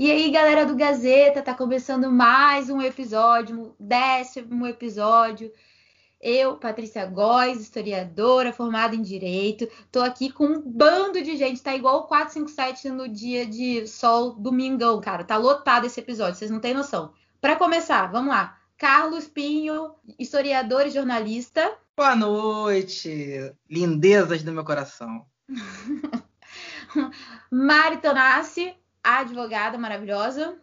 E aí, galera do Gazeta, tá começando mais um episódio, décimo episódio. Eu, Patrícia Góes, historiadora, formada em Direito, tô aqui com um bando de gente, tá igual o 457 no dia de sol domingão, cara. Tá lotado esse episódio, vocês não têm noção. Para começar, vamos lá. Carlos Pinho, historiador e jornalista. Boa noite, lindezas do meu coração. Mari Tonassi, advogada maravilhosa.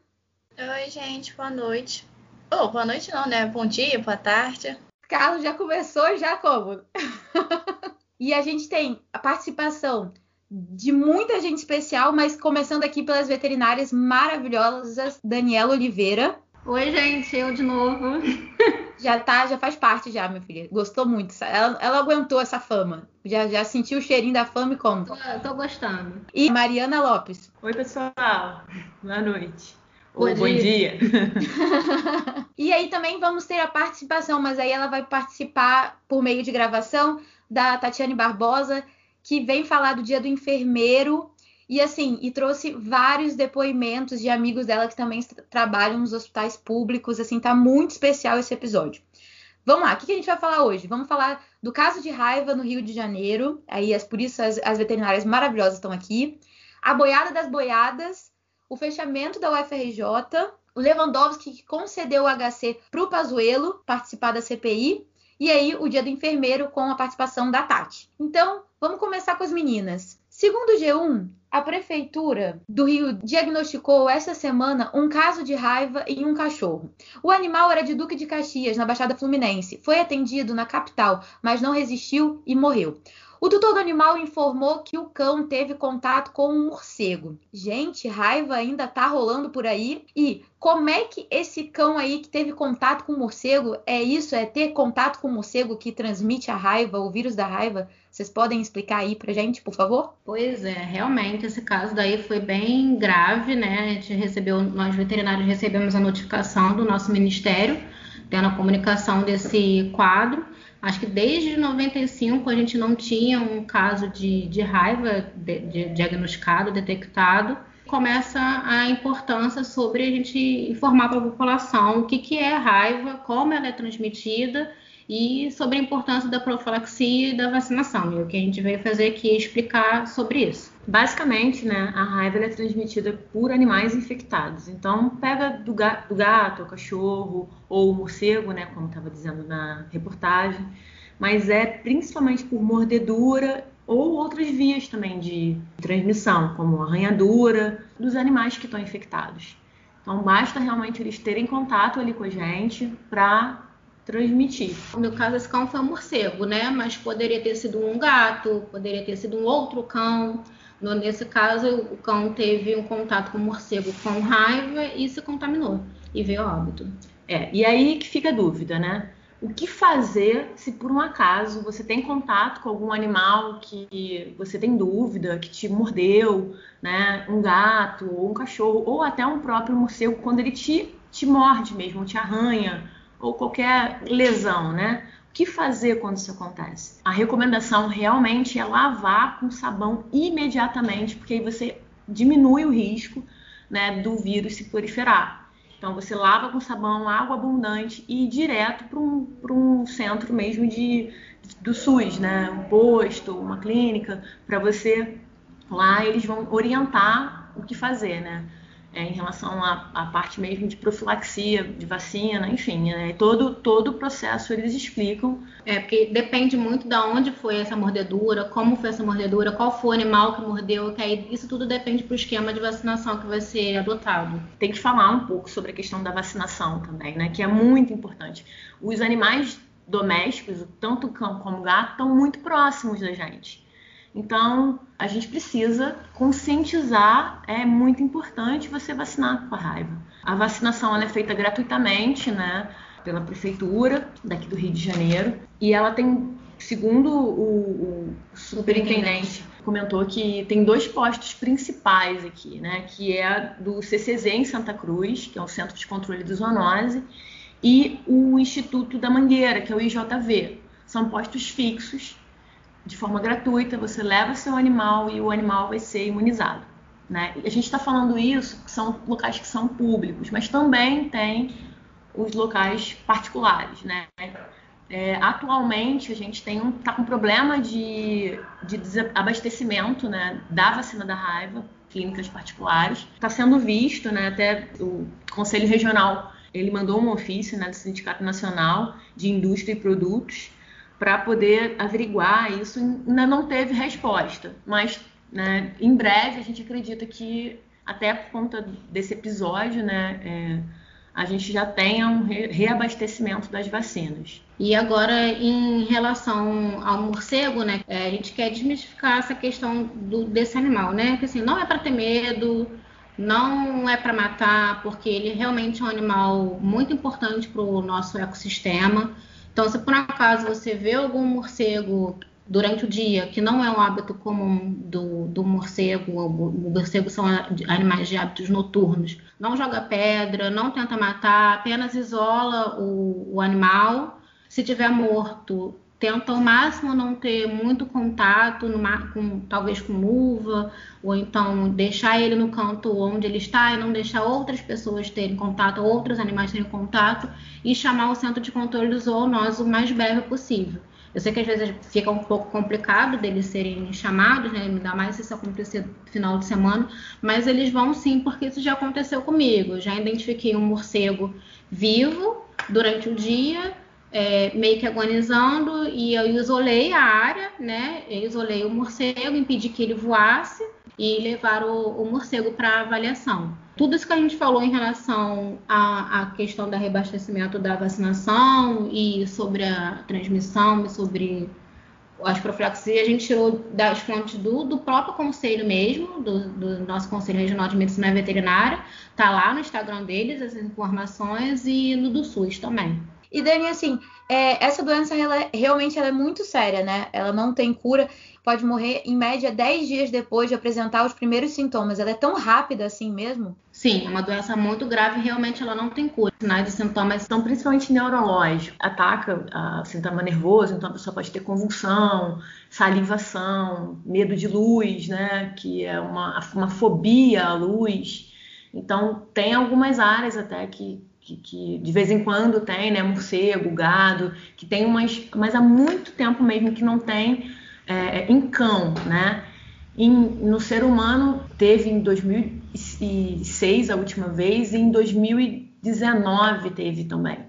Oi, gente, boa noite. Oh, boa noite não, né? Bom dia, boa tarde. Carlos já começou, já como? e a gente tem a participação de muita gente especial, mas começando aqui pelas veterinárias maravilhosas, Daniela Oliveira. Oi, gente, eu de novo. já tá, já faz parte já, minha filha. Gostou muito. Ela, ela aguentou essa fama. Já, já sentiu o cheirinho da fama e como? Tô, tô gostando. E Mariana Lopes. Oi, pessoal. Boa noite. Ou bom dia. e aí também vamos ter a participação, mas aí ela vai participar por meio de gravação da Tatiane Barbosa, que vem falar do Dia do Enfermeiro e assim, e trouxe vários depoimentos de amigos dela que também trabalham nos hospitais públicos. Assim, tá muito especial esse episódio. Vamos lá, o que a gente vai falar hoje? Vamos falar do caso de raiva no Rio de Janeiro. Aí, as, por isso, as, as veterinárias maravilhosas estão aqui. A boiada das boiadas, o fechamento da UFRJ, o Lewandowski que concedeu o HC para o Pazuello participar da CPI. E aí, o dia do enfermeiro com a participação da Tati. Então, vamos começar com as meninas. Segundo o G1, a prefeitura do Rio diagnosticou essa semana um caso de raiva em um cachorro. O animal era de Duque de Caxias, na Baixada Fluminense. Foi atendido na capital, mas não resistiu e morreu. O tutor do animal informou que o cão teve contato com um morcego. Gente, raiva ainda tá rolando por aí. E como é que esse cão aí que teve contato com o morcego é isso? É ter contato com o morcego que transmite a raiva, o vírus da raiva? Vocês podem explicar aí pra gente, por favor? Pois é, realmente esse caso daí foi bem grave, né? A gente recebeu, nós veterinários recebemos a notificação do nosso ministério, tendo a comunicação desse quadro. Acho que desde 95 a gente não tinha um caso de, de raiva de, de, diagnosticado, detectado. Começa a importância sobre a gente informar para a população o que, que é raiva, como ela é transmitida e sobre a importância da profilaxia e da vacinação. E o que a gente veio fazer aqui é explicar sobre isso. Basicamente, né, a raiva é transmitida por animais infectados. Então, pega do gato, do gato, cachorro ou morcego, né, como estava dizendo na reportagem, mas é principalmente por mordedura ou outras vias também de transmissão, como arranhadura dos animais que estão infectados. Então, basta realmente eles terem contato ali com a gente para transmitir. No meu caso, esse cão foi um morcego, né? Mas poderia ter sido um gato, poderia ter sido um outro cão. Nesse caso, o cão teve um contato com o morcego com raiva e se contaminou e veio a óbito. É, e aí que fica a dúvida, né? O que fazer se por um acaso você tem contato com algum animal que você tem dúvida, que te mordeu, né? Um gato, ou um cachorro, ou até um próprio morcego, quando ele te, te morde mesmo, te arranha, ou qualquer lesão, né? O que fazer quando isso acontece? A recomendação realmente é lavar com sabão imediatamente, porque aí você diminui o risco né, do vírus se proliferar. Então você lava com sabão, água abundante e ir direto para um, um centro mesmo de, do SUS, né? Um posto, uma clínica, para você lá eles vão orientar o que fazer, né? É, em relação à, à, parte mesmo de profilaxia, de vacina, enfim, né? todo, todo o processo eles explicam. É, porque depende muito de onde foi essa mordedura, como foi essa mordedura, qual foi o animal que mordeu, que aí isso tudo depende para o esquema de vacinação que vai ser adotado. Tem que falar um pouco sobre a questão da vacinação também, né? Que é muito importante. Os animais domésticos, tanto cão como gato, estão muito próximos da gente. Então, a gente precisa conscientizar, é muito importante você vacinar com a raiva. A vacinação é feita gratuitamente, né, pela prefeitura daqui do Rio de Janeiro, e ela tem, segundo o, o superintendente, comentou que tem dois postos principais aqui, né, que é do CCZ em Santa Cruz, que é o Centro de Controle de Zoonose, e o Instituto da Mangueira, que é o IJV. São postos fixos de forma gratuita, você leva seu animal e o animal vai ser imunizado. Né? E a gente está falando isso, são locais que são públicos, mas também tem os locais particulares. Né? É, atualmente a gente tem um, tá com problema de, de abastecimento né, da vacina da raiva, clínicas particulares. Está sendo visto, né, até o Conselho Regional ele mandou um ofício né, do Sindicato Nacional de Indústria e Produtos para poder averiguar isso. Ainda não teve resposta, mas né, em breve a gente acredita que, até por conta desse episódio, né, é, a gente já tenha um reabastecimento das vacinas. E agora, em relação ao morcego, né, é, a gente quer desmistificar essa questão do, desse animal, né? Porque assim, não é para ter medo, não é para matar, porque ele realmente é um animal muito importante para o nosso ecossistema. Então, se por acaso você vê algum morcego durante o dia, que não é um hábito comum do, do morcego, o morcego são animais de hábitos noturnos, não joga pedra, não tenta matar, apenas isola o, o animal. Se tiver morto, tenta ao máximo não ter muito contato, com, talvez com luva, ou então deixar ele no canto onde ele está e não deixar outras pessoas terem contato, outros animais terem contato, e chamar o centro de controle do zoonose o mais breve possível. Eu sei que às vezes fica um pouco complicado deles serem chamados, né? Ainda mais se isso acontecer no final de semana, mas eles vão sim, porque isso já aconteceu comigo. Eu já identifiquei um morcego vivo durante o dia, é, meio que agonizando e eu isolei a área, né? Eu isolei o morcego, impedi que ele voasse e levar o, o morcego para avaliação. Tudo isso que a gente falou em relação à, à, questão do reabastecimento da vacinação e sobre a transmissão e sobre as profilaxias, a gente tirou das fontes do, do próprio conselho mesmo, do, do, nosso Conselho Regional de Medicina Veterinária. Tá lá no Instagram deles as informações e no do SUS também. E Dani, assim, é, essa doença ela, realmente ela é muito séria, né? Ela não tem cura, pode morrer em média 10 dias depois de apresentar os primeiros sintomas. Ela é tão rápida assim mesmo? Sim, é uma doença muito grave, realmente ela não tem cura. Sinais e sintomas são principalmente neurológicos. Ataca o sintoma nervoso, então a pessoa pode ter convulsão, salivação, medo de luz, né? Que é uma, uma fobia à luz. Então, tem algumas áreas até que que, que, de vez em quando tem, né, morcego, gado, que tem umas, mas há muito tempo mesmo que não tem é, em cão, né? Em, no ser humano teve em 2006 a última vez e em 2019 teve também.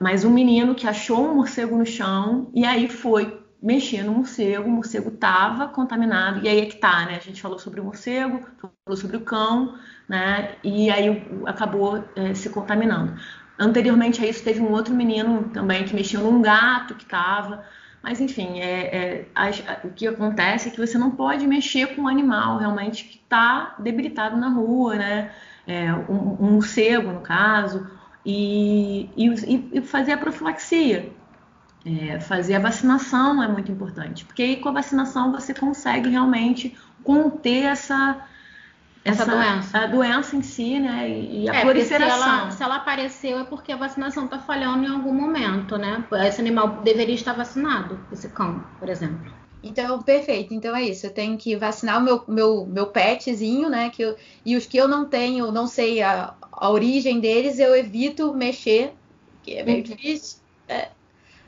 Mas um menino que achou um morcego no chão e aí foi mexer no morcego, o morcego estava contaminado, e aí é que tá, né? A gente falou sobre o morcego, falou sobre o cão, né? E aí acabou é, se contaminando. Anteriormente a isso, teve um outro menino também que mexeu num gato que estava. Mas, enfim, é, é, a, a, o que acontece é que você não pode mexer com um animal realmente que está debilitado na rua, né? É, um, um morcego, no caso, e, e, e fazer a profilaxia. É, fazer a vacinação é muito importante, porque aí com a vacinação você consegue realmente conter essa, essa, essa doença. A doença em si, né? E a é, proliferação. Se ela, se ela, apareceu é porque a vacinação está falhando em algum momento, né? Esse animal deveria estar vacinado, esse cão, por exemplo. Então, perfeito. Então é isso. Eu tenho que vacinar o meu, meu, meu petzinho, né? Que eu, e os que eu não tenho, não sei a, a origem deles, eu evito mexer, que é meio uhum. difícil. É,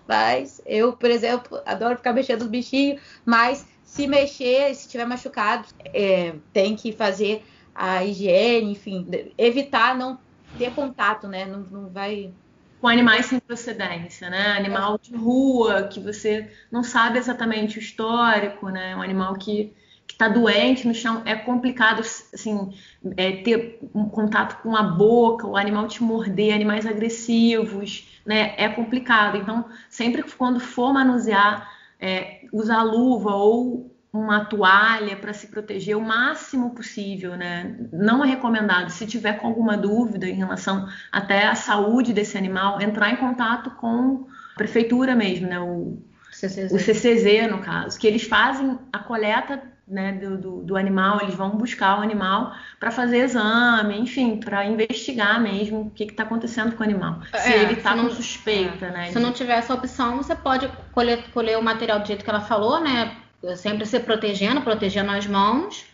mas eu, por exemplo, adoro ficar mexendo nos bichinhos, mas se mexer, se tiver machucado, é, tem que fazer a higiene, enfim, evitar não ter contato, né? Não, não vai. Com animais sem procedência, né? Animal de rua, que você não sabe exatamente o histórico, né? Um animal que está doente no chão, é complicado assim, é, ter um contato com a boca, o animal te morder, animais agressivos, né? É complicado. Então, sempre quando for manusear, é, usar luva ou uma toalha para se proteger o máximo possível, né? Não é recomendado. Se tiver com alguma dúvida em relação até à saúde desse animal, entrar em contato com a prefeitura mesmo, né? O CCZ. o CCZ, no caso, que eles fazem a coleta né, do, do, do, animal, eles vão buscar o animal para fazer exame, enfim, para investigar mesmo o que está acontecendo com o animal. É, se ele está com suspeita, é. né? Se não tiver essa opção, você pode colher, colher o material do jeito que ela falou, né? Sempre se protegendo, protegendo as mãos,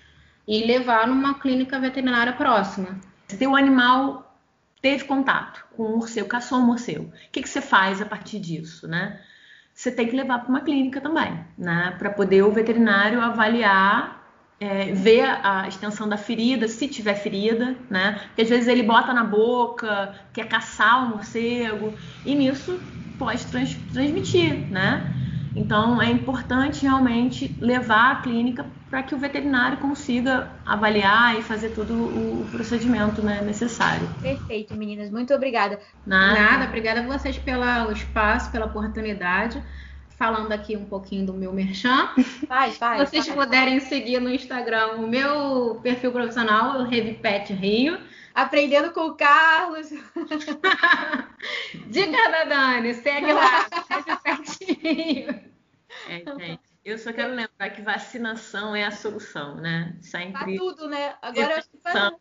e levar numa clínica veterinária próxima. Se o animal teve contato com um morcego, caçou um morcego, o que, que você faz a partir disso, né? Você tem que levar para uma clínica também, né? Para poder o veterinário avaliar é, ver a extensão da ferida, se tiver ferida, né? Porque às vezes ele bota na boca, quer caçar o morcego, e nisso pode trans, transmitir, né? Então é importante realmente levar a clínica para que o veterinário consiga avaliar e fazer todo o procedimento né, necessário. Perfeito, meninas. Muito obrigada. Nada, Nada obrigada a vocês pelo espaço, pela oportunidade falando aqui um pouquinho do meu merchan. Vai, vai. Se vocês puderem seguir no Instagram o meu perfil profissional, o Revipet Rio. Aprendendo com o Carlos. Dica da Dani, segue lá, Rio. É, gente. Eu só quero lembrar que vacinação é a solução, né? Sempre. Pra tudo, né? Agora acho que pra...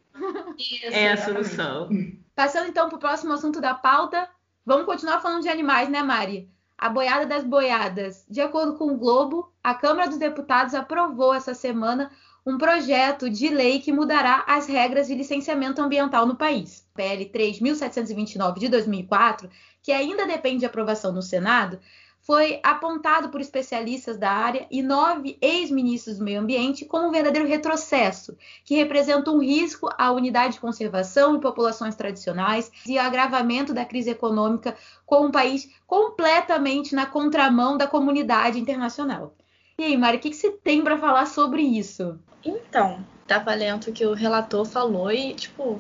é a solução. Passando então para o próximo assunto da pauta, vamos continuar falando de animais, né, Mari? a boiada das boiadas. De acordo com o Globo, a Câmara dos Deputados aprovou essa semana um projeto de lei que mudará as regras de licenciamento ambiental no país. PL 3.729 de 2004, que ainda depende de aprovação no Senado, foi apontado por especialistas da área e nove ex-ministros do meio ambiente como um verdadeiro retrocesso, que representa um risco à unidade de conservação e populações tradicionais e agravamento da crise econômica com um país completamente na contramão da comunidade internacional. E aí, Mari, o que, que você tem para falar sobre isso? Então, estava lendo o que o relator falou e, tipo,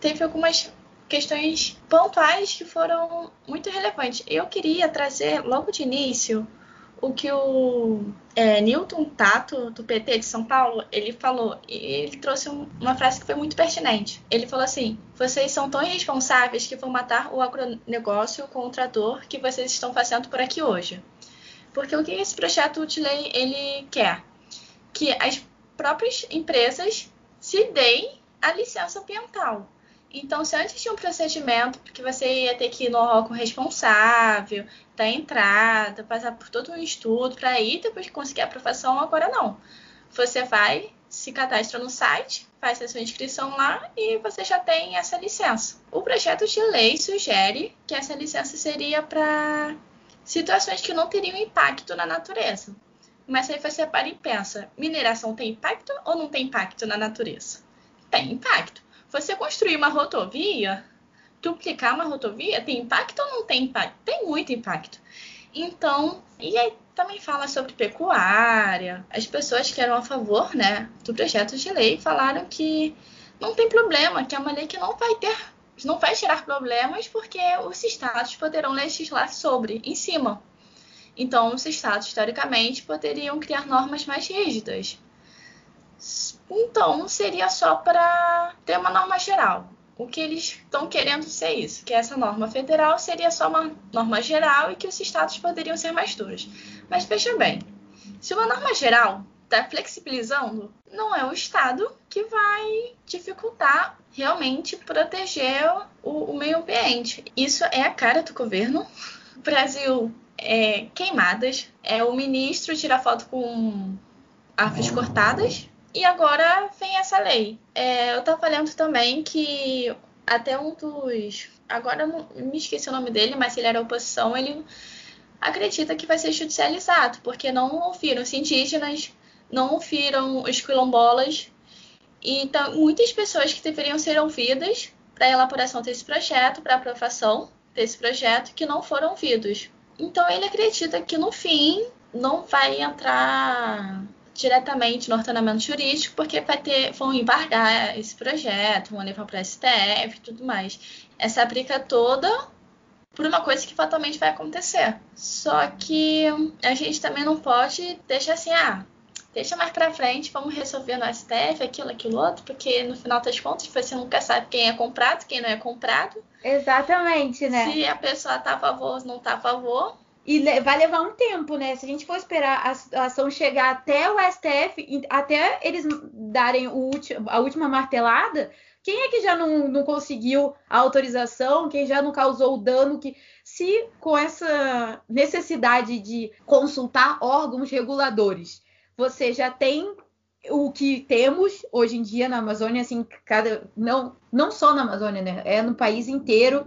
teve algumas questões pontuais que foram muito relevantes. Eu queria trazer logo de início o que o é, Newton Tato, do PT de São Paulo, ele falou. Ele trouxe uma frase que foi muito pertinente. Ele falou assim: Vocês são tão irresponsáveis que vão matar o agronegócio com o trator que vocês estão fazendo por aqui hoje. Porque o que esse projeto de lei ele quer? Que as próprias empresas se deem a licença ambiental. Então, se antes tinha um procedimento, porque você ia ter que ir no órgão responsável, dar entrada, passar por todo um estudo para aí depois conseguir a aprovação, agora não. Você vai, se cadastra no site, faz a sua inscrição lá e você já tem essa licença. O projeto de lei sugere que essa licença seria para situações que não teriam impacto na natureza. Mas aí você para e pensa: mineração tem impacto ou não tem impacto na natureza? Tem impacto. Você construir uma rodovia, duplicar uma rodovia, tem impacto ou não tem impacto? Tem muito impacto. Então, e aí também fala sobre pecuária. As pessoas que eram a favor, né, do projeto de lei falaram que não tem problema, que é uma lei que não vai ter, não vai gerar problemas porque os estados poderão legislar sobre, em cima. Então, os estados, historicamente, poderiam criar normas mais rígidas. Então, seria só para ter uma norma geral. O que eles estão querendo ser isso, que essa norma federal seria só uma norma geral e que os estados poderiam ser mais duros. Mas veja bem, se uma norma geral está flexibilizando, não é o estado que vai dificultar realmente proteger o, o meio ambiente. Isso é a cara do governo. O Brasil é queimadas, é o ministro tirar foto com árvores cortadas e agora vem essa lei. É, eu estava lendo também que até um dos. Agora não me esqueci o nome dele, mas se ele era oposição, ele acredita que vai ser judicializado, porque não ouviram os indígenas, não ouviram os quilombolas. E então, muitas pessoas que deveriam ser ouvidas para a elaboração desse projeto, para a aprovação desse projeto, que não foram ouvidos. Então ele acredita que no fim não vai entrar diretamente no ordenamento jurídico, porque vai ter, vão embargar esse projeto, vão levar para o STF e tudo mais. Essa briga toda por uma coisa que fatalmente vai acontecer. Só que a gente também não pode deixar assim, ah, deixa mais para frente, vamos resolver no STF, aquilo, aquilo outro, porque no final das contas você nunca sabe quem é comprado, quem não é comprado. Exatamente, né? Se a pessoa tá a favor ou não tá a favor, e vai levar um tempo, né? Se a gente for esperar a ação chegar até o STF, até eles darem a última martelada, quem é que já não, não, conseguiu a autorização? Quem já não causou o dano? Que se com essa necessidade de consultar órgãos reguladores, você já tem o que temos hoje em dia na Amazônia, assim, cada não não só na Amazônia, né? É no país inteiro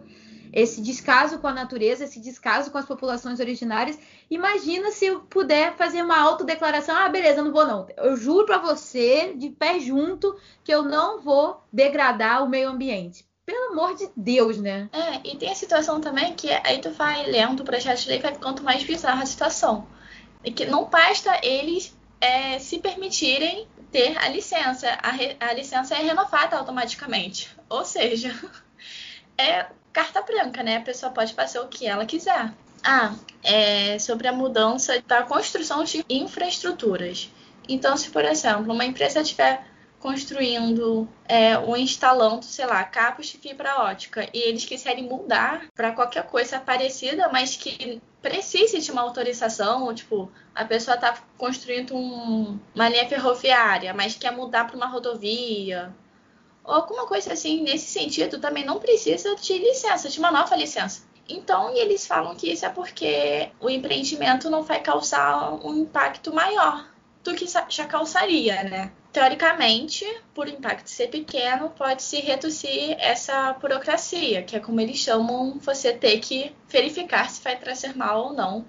esse descaso com a natureza, esse descaso com as populações originárias. Imagina se eu puder fazer uma autodeclaração: ah, beleza, não vou não. Eu juro para você, de pé junto, que eu não vou degradar o meio ambiente. Pelo amor de Deus, né? É, e tem a situação também que aí tu vai lendo o projeto de lei, vai ficando mais bizarra a situação. E que não basta eles é, se permitirem ter a licença. A, re, a licença é renovada automaticamente. Ou seja, é carta branca, né? A pessoa pode fazer o que ela quiser. Ah, é sobre a mudança da construção de infraestruturas. Então, se, por exemplo, uma empresa estiver construindo é, ou instalando, sei lá, cabos de fibra ótica. E eles quiserem mudar para qualquer coisa parecida, mas que precise de uma autorização, ou, tipo, a pessoa está construindo um, uma linha ferroviária, mas quer mudar para uma rodovia, ou alguma coisa assim. Nesse sentido, também não precisa de licença, de uma nova licença. Então, eles falam que isso é porque o empreendimento não vai causar um impacto maior do que já causaria, né? Teoricamente, por impacto ser pequeno, pode-se reduzir essa burocracia, que é como eles chamam você ter que verificar se vai trazer mal ou não,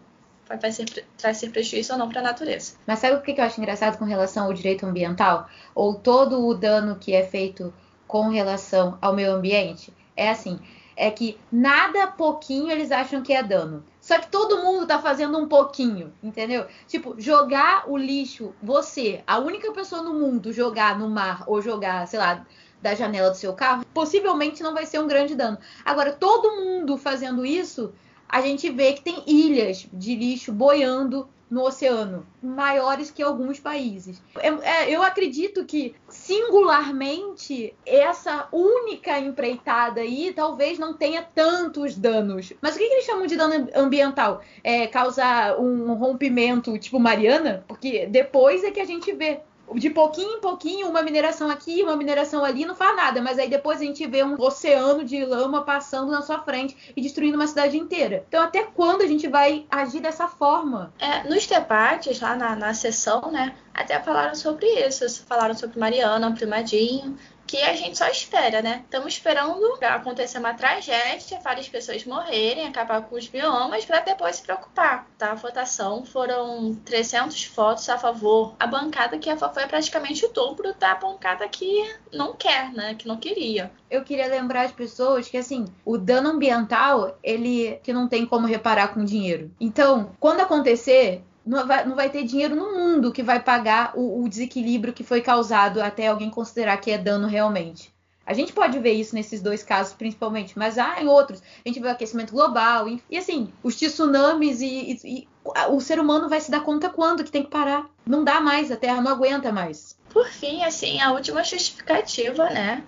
vai trazer, trazer prejuízo ou não para a natureza. Mas sabe o que eu acho engraçado com relação ao direito ambiental? Ou todo o dano que é feito com relação ao meio ambiente é assim, é que nada pouquinho eles acham que é dano. Só que todo mundo tá fazendo um pouquinho, entendeu? Tipo, jogar o lixo, você, a única pessoa no mundo jogar no mar ou jogar, sei lá, da janela do seu carro, possivelmente não vai ser um grande dano. Agora, todo mundo fazendo isso, a gente vê que tem ilhas de lixo boiando no oceano, maiores que alguns países. Eu, é, eu acredito que singularmente essa única empreitada aí talvez não tenha tantos danos. Mas o que, que eles chamam de dano ambiental? É causar um rompimento tipo Mariana? Porque depois é que a gente vê de pouquinho em pouquinho, uma mineração aqui, uma mineração ali, não faz nada. Mas aí depois a gente vê um oceano de lama passando na sua frente e destruindo uma cidade inteira. Então, até quando a gente vai agir dessa forma? É, nos debates, lá na, na sessão, né, até falaram sobre isso. Falaram sobre Mariana, Primadinho, que a gente só espera, né? Estamos esperando acontecer uma tragédia, várias pessoas morrerem, acabar com os biomas, para depois se preocupar. Tá? A votação foram 300 votos a favor. A bancada que a favor é praticamente o dobro da bancada que não quer, né? Que não queria. Eu queria lembrar as pessoas que, assim, o dano ambiental, ele que não tem como reparar com dinheiro. Então, quando acontecer, não vai, não vai ter dinheiro no mundo que vai pagar o, o, desequilíbrio que foi causado até alguém considerar que é dano realmente. A gente pode ver isso nesses dois casos, principalmente, mas há em outros. A gente vê o aquecimento global e, e assim, os tsunamis e, e, e, o ser humano vai se dar conta quando que tem que parar. Não dá mais, a Terra não aguenta mais. Por fim, assim, a última justificativa, né,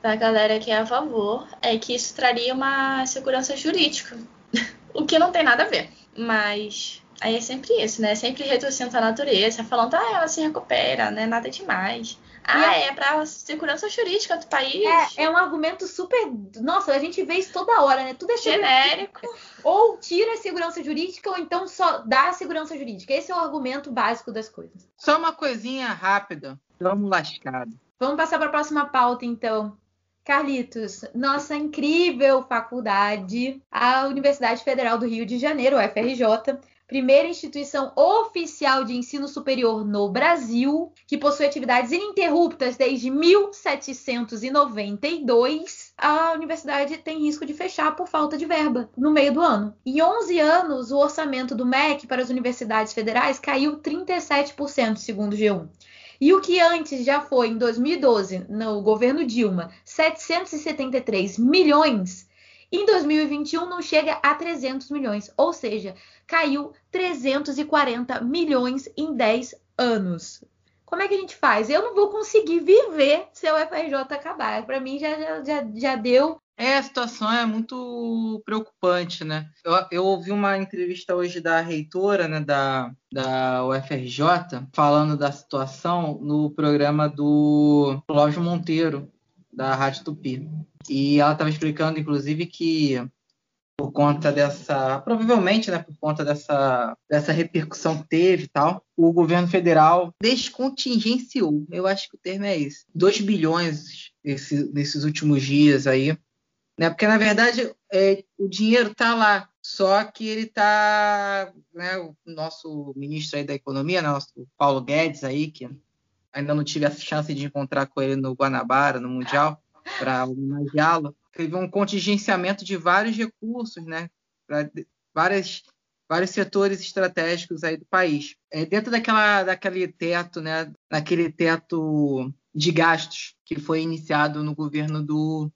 da galera que é a favor, é que isso traria uma segurança jurídica. o que não tem nada a ver. Mas Aí é sempre isso, né? Sempre reduzindo a natureza, falando, ah, ela se recupera, né? Nada demais. Ah, é, é para segurança jurídica do país. É, é um argumento super. Nossa, a gente vê isso toda hora, né? Tudo é genérico. Ou tira a segurança jurídica, ou então só dá a segurança jurídica. Esse é o argumento básico das coisas. Só uma coisinha rápida. Vamos lascado. Vamos passar para a próxima pauta, então. Carlitos, nossa incrível faculdade, a Universidade Federal do Rio de Janeiro, UFRJ, primeira instituição oficial de ensino superior no Brasil, que possui atividades ininterruptas desde 1792. A universidade tem risco de fechar por falta de verba no meio do ano. Em 11 anos, o orçamento do MEC para as universidades federais caiu 37%, segundo o G1. E o que antes já foi, em 2012, no governo Dilma, 773 milhões, em 2021 não chega a 300 milhões, ou seja, caiu 340 milhões em 10 anos. Como é que a gente faz? Eu não vou conseguir viver se o FRJ acabar. Para mim já, já, já deu. É, a situação é muito preocupante, né? Eu, eu ouvi uma entrevista hoje da reitora né, da, da UFRJ falando da situação no programa do Cláudio Monteiro, da Rádio Tupi. E ela estava explicando, inclusive, que por conta dessa, provavelmente, né, por conta dessa, dessa repercussão que teve e tal, o governo federal descontingenciou, eu acho que o termo é esse, 2 bilhões esse, nesses últimos dias aí, né, porque na verdade é, o dinheiro está lá, só que ele está, né, o nosso ministro aí da economia, né, nosso Paulo Guedes aí, que ainda não tive a chance de encontrar com ele no Guanabara, no Mundial, para homenageá-lo, teve um contingenciamento de vários recursos, né, para várias vários setores estratégicos aí do país. É, dentro daquela, daquele teto, né, daquele teto de gastos que foi iniciado no governo do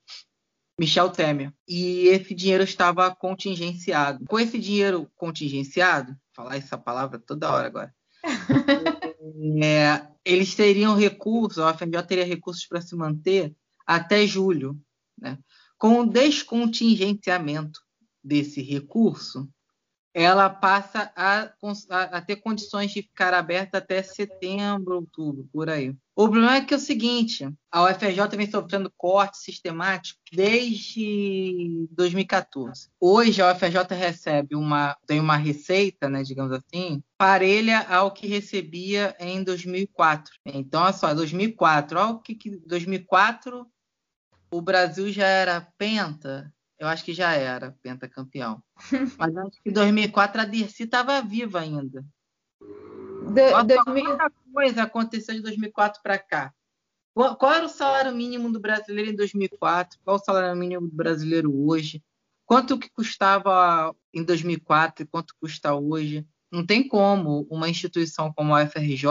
Michel Temer. E esse dinheiro estava contingenciado. Com esse dinheiro contingenciado, falar essa palavra toda hora agora, é, eles teriam recursos, a FMJ teria recursos para se manter até julho. Né? Com o descontingenciamento desse recurso, ela passa a, a, ter condições de ficar aberta até setembro, outubro, por aí. O problema é que é o seguinte, a UFRJ vem sofrendo corte sistemático desde 2014. Hoje a UFRJ recebe uma tem uma receita, né, digamos assim, parelha ao que recebia em 2004. Então, olha só, 2004, olha o que, que 2004 o Brasil já era penta, eu acho que já era pentacampeão. Mas acho que em 2004 a Dirce estava viva ainda. Do, 2000... Muita coisa aconteceu de 2004 para cá. Qual, era o salário mínimo do brasileiro em 2004? Qual o salário mínimo do brasileiro hoje? Quanto que custava em 2004 e quanto custa hoje? Não tem como uma instituição como a FRJ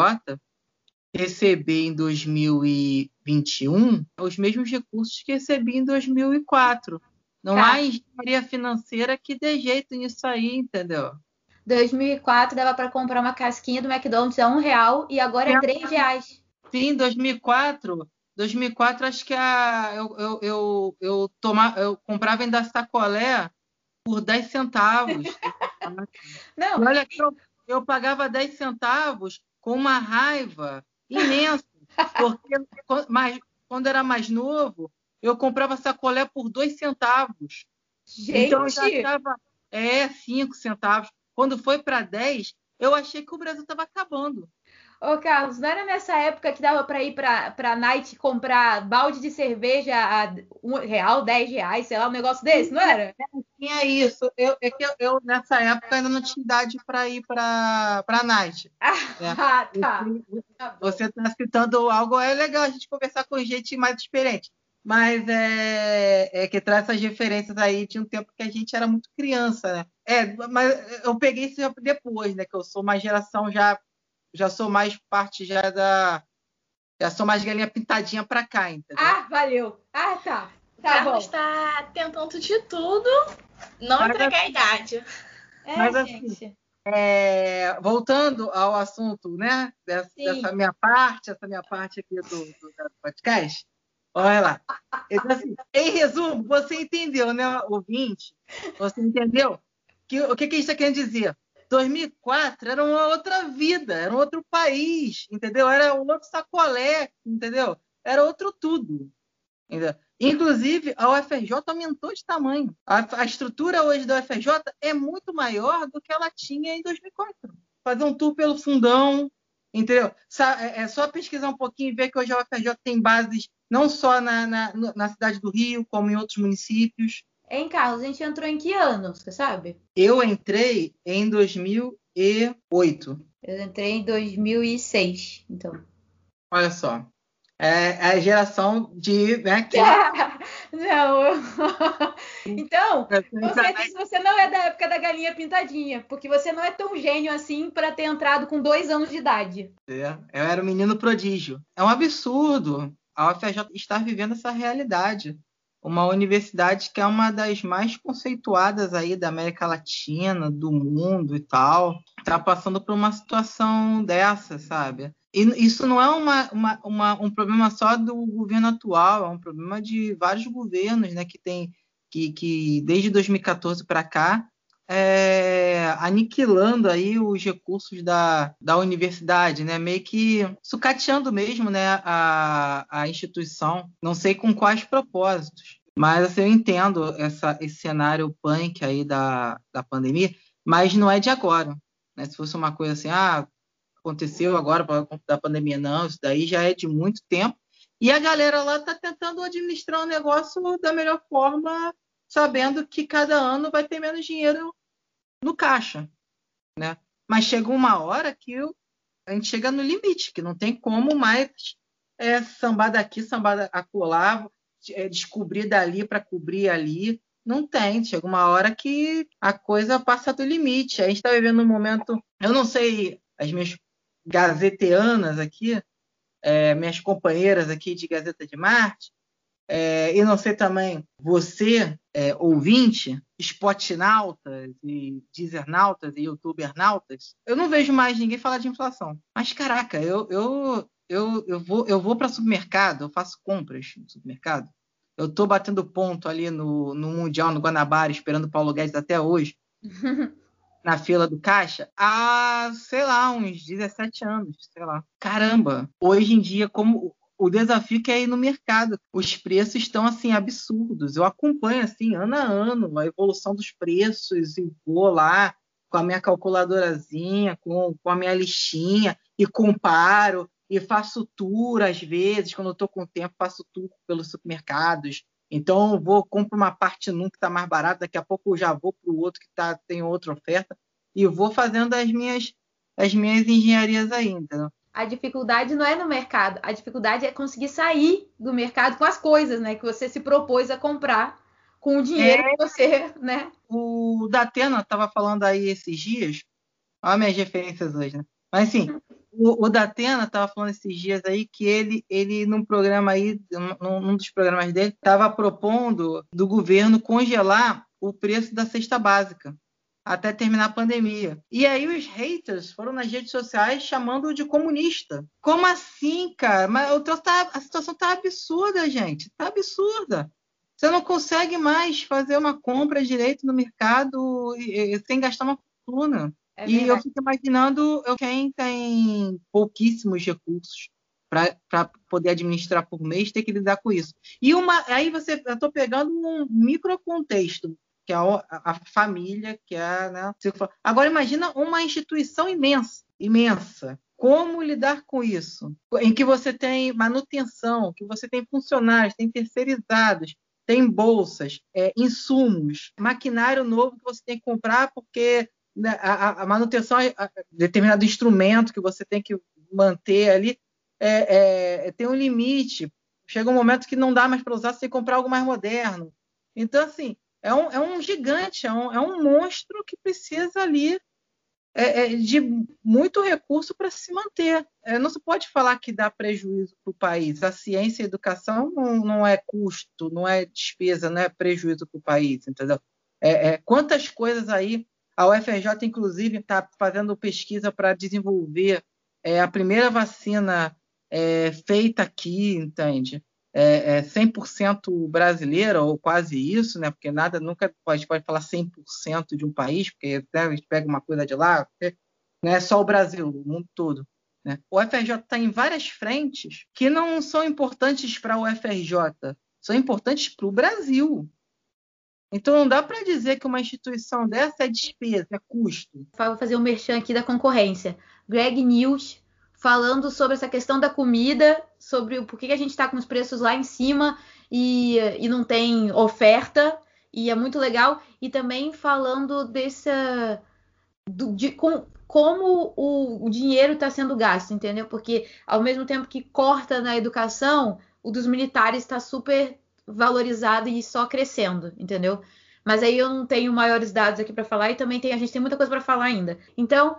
receber em 2021 os mesmos recursos que recebi em 2004. Não tá. há engenharia financeira que dê jeito nisso aí, entendeu? 2004 dava para comprar uma casquinha do McDonald's a um real e agora é três reais. Sim, 2004. 2004 acho que a, eu, eu, eu, eu, toma, eu comprava ainda sacolé por 10 centavos. Não. E olha eu, eu pagava 10 centavos com uma raiva imensa. Porque mas, quando era mais novo, eu comprava sacolé por dois centavos. Gente! Então já estava, é, cinco centavos. Quando foi para 10, eu achei que o Brasil estava acabando. Ô, Carlos, não era nessa época que dava para ir para a Night comprar balde de cerveja a um real, dez reais, sei lá, um negócio desse, não era? Tinha isso. Eu, é que eu, eu nessa época, ainda não tinha idade para ir para a Night. Ah, é. tá. Você está citando algo, é legal a gente conversar com gente mais experiente mas é, é, que traz essas referências aí de um tempo que a gente era muito criança, né? É, mas eu peguei isso depois, né? Que eu sou uma geração já, já sou mais parte já da, já sou mais galinha pintadinha para cá, entendeu? Ah, valeu. Ah, tá. Tá Carlos está tentando de tudo, não mas, entregar a idade. É, mas, assim, gente. Assim, é, voltando ao assunto, né? Dessa, dessa, minha parte, essa minha parte aqui do, do podcast. Olha lá. Então, assim, em resumo, você entendeu, né, ouvinte? Você entendeu? Que, o que, que a gente está querendo dizer? 2004 era uma outra vida, era um outro país, entendeu? Era um outro sacolé, entendeu? Era outro tudo. Entendeu? Inclusive, a UFRJ aumentou de tamanho. A, a, estrutura hoje da UFRJ é muito maior do que ela tinha em 2004. Fazer um tour pelo fundão, entendeu? É, é só pesquisar um pouquinho e ver que hoje a UFRJ tem bases não só na, na, na cidade do Rio, como em outros municípios. Em Carlos, a gente entrou em que ano, você sabe? Eu entrei em 2008. Eu entrei em 2006, então. Olha só. É, é a geração de. Né, que... não, eu... então, com certeza você não é da época da galinha pintadinha, porque você não é tão gênio assim para ter entrado com dois anos de idade. É, eu era um menino prodígio. É um absurdo a UFRJ está vivendo essa realidade. Uma universidade que é uma das mais conceituadas aí da América Latina, do mundo e tal, está passando por uma situação dessa, sabe? E isso não é uma, uma, uma, um problema só do governo atual, é um problema de vários governos, né, que tem que, que desde 2014 para cá é, aniquilando aí os recursos da, da universidade, né? Meio que sucateando mesmo, né? A, a instituição. Não sei com quais propósitos. Mas assim, eu entendo essa, esse cenário punk aí da, da pandemia, mas não é de agora. Né? Se fosse uma coisa assim, ah, aconteceu agora da pandemia, não, isso daí já é de muito tempo. E a galera lá está tentando administrar o negócio da melhor forma, sabendo que cada ano vai ter menos dinheiro no caixa, né? Mas chega uma hora que a gente chega no limite, que não tem como mais é, sambar daqui, sambar acolá, é, descobrir dali para cobrir ali. Não tem. Chega uma hora que a coisa passa do limite. A gente está vivendo um momento. Eu não sei, as minhas gazeteanas aqui, é, minhas companheiras aqui de Gazeta de Marte, é, e não sei também você, é, ouvinte, spotnautas e deezernautas e youtubernautas, eu não vejo mais ninguém falar de inflação. Mas, caraca, eu, eu, eu, eu vou, eu vou para supermercado, eu faço compras no supermercado, eu estou batendo ponto ali no, no Mundial, no Guanabara, esperando o Paulo Guedes até hoje, na fila do caixa, há, sei lá, uns 17 anos, sei lá. Caramba, hoje em dia, como o desafio que é ir no mercado. Os preços estão assim absurdos. Eu acompanho assim ano a ano a evolução dos preços e vou lá com a minha calculadorazinha, com, com a minha listinha e comparo e faço tour às vezes, quando estou com tempo, faço tour pelos supermercados. Então, vou, compro uma parte num que está mais barato, daqui a pouco eu já vou para o outro que tá, tem outra oferta e vou fazendo as minhas, as minhas engenharias ainda a dificuldade não é no mercado, a dificuldade é conseguir sair do mercado com as coisas, né, que você se propôs a comprar com o dinheiro é, que você, né? O Datena estava falando aí esses dias, olha minhas referências hoje, né? Mas assim, o, o Datena estava falando esses dias aí que ele, ele num programa aí, num, num dos programas dele, estava propondo do governo congelar o preço da cesta básica até terminar a pandemia. E aí os haters foram nas redes sociais chamando de comunista. Como assim, cara? Mas o tá, a situação tá absurda, gente. Tá absurda. Você não consegue mais fazer uma compra direito no mercado sem gastar uma fortuna. É e eu fico imaginando quem tem pouquíssimos recursos para poder administrar por mês ter que lidar com isso. E uma, aí você, eu estou pegando um micro contexto que é a, a família, que é, né? Agora imagina uma instituição imensa, imensa. Como lidar com isso? Em que você tem manutenção, que você tem funcionários, tem terceirizados, tem bolsas, é, insumos, maquinário novo que você tem que comprar porque né, a, a, manutenção de determinado instrumento que você tem que manter ali é, é, tem um limite. Chega um momento que não dá mais para usar, que comprar algo mais moderno. Então, assim, é um, é um gigante, é um, é um monstro que precisa ali é, é, de muito recurso para se manter. É, não se pode falar que dá prejuízo para o país. A ciência e a educação não, não, é custo, não é despesa, não é prejuízo para o país, entendeu? É, é, quantas coisas aí a UFRJ, inclusive, está fazendo pesquisa para desenvolver é, a primeira vacina feita aqui, entende? É, é 100% brasileira, ou quase isso, né? porque nada nunca pode, pode falar 100% de um país, porque né, a gente pega uma coisa de lá, não é só o Brasil, o mundo todo. Né? O FRJ está em várias frentes que não são importantes para o FRJ, são importantes para o Brasil. Então não dá para dizer que uma instituição dessa é despesa, é custo. Vou fazer um merchan aqui da concorrência. Greg News falando sobre essa questão da comida, sobre o porquê que a gente está com os preços lá em cima e, e não tem oferta, e é muito legal. E também falando dessa. Do, de, com, como o, o dinheiro está sendo gasto, entendeu? Porque ao mesmo tempo que corta na educação, o dos militares está super valorizado e só crescendo, entendeu? Mas aí eu não tenho maiores dados aqui para falar e também tem, a gente tem muita coisa para falar ainda. Então,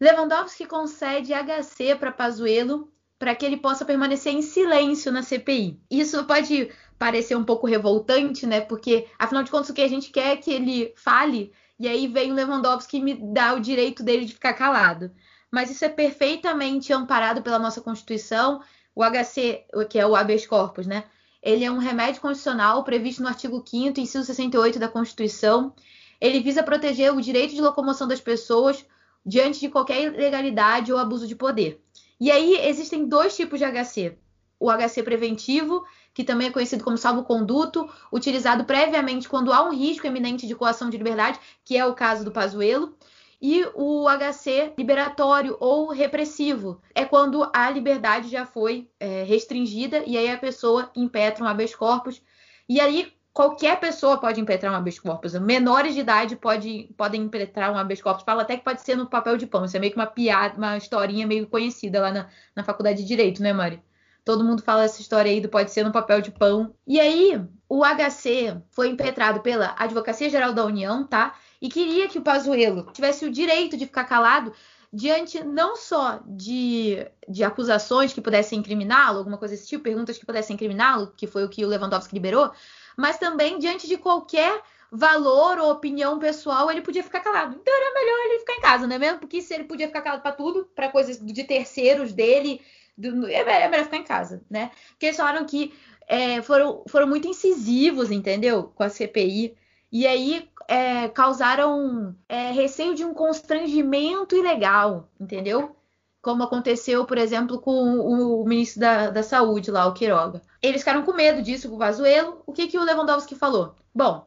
Lewandowski concede HC para Pazuello para que ele possa permanecer em silêncio na CPI. Isso pode parecer um pouco revoltante, né? Porque, afinal de contas, o que a gente quer é que ele fale, e aí vem o Lewandowski e me dá o direito dele de ficar calado. Mas isso é perfeitamente amparado pela nossa Constituição. O HC, que é o habeas corpus, né? Ele é um remédio constitucional previsto no artigo 5º, inciso 68 da Constituição. Ele visa proteger o direito de locomoção das pessoas diante de qualquer ilegalidade ou abuso de poder. E aí existem dois tipos de HC. o HC preventivo, que também é conhecido como salvo-conduto, utilizado previamente quando há um risco eminente de coação de liberdade, que é o caso do Pazuello. E o HC liberatório ou repressivo é quando a liberdade já foi é, restringida e aí a pessoa impetra um habeas corpus. E aí qualquer pessoa pode impetrar um habeas corpus. Menores de idade pode, podem impetrar um habeas corpus. Fala até que pode ser no papel de pão. Isso é meio que uma piada, uma historinha meio conhecida lá na, na faculdade de Direito, né, Mari? Todo mundo fala essa história aí do pode ser no papel de pão. E aí, o HC foi impetrado pela Advocacia Geral da União, tá? E queria que o Pazuello tivesse o direito de ficar calado diante não só de, de acusações que pudessem incriminá-lo, alguma coisa desse tipo, perguntas que pudessem incriminá-lo, que foi o que o Lewandowski liberou, mas também diante de qualquer valor ou opinião pessoal, ele podia ficar calado. Então era melhor ele ficar em casa, não é mesmo? Porque se ele podia ficar calado para tudo, para coisas de terceiros dele, do, é melhor ficar em casa, né? Porque eles falaram que é, foram, foram muito incisivos, entendeu? Com a CPI. E aí é, causaram é, receio de um constrangimento ilegal, entendeu? Como aconteceu, por exemplo, com o, ministro da, da Saúde lá, o Queiroga. Eles ficaram com medo disso com o Vazuelo. O que, que o Lewandowski falou? Bom,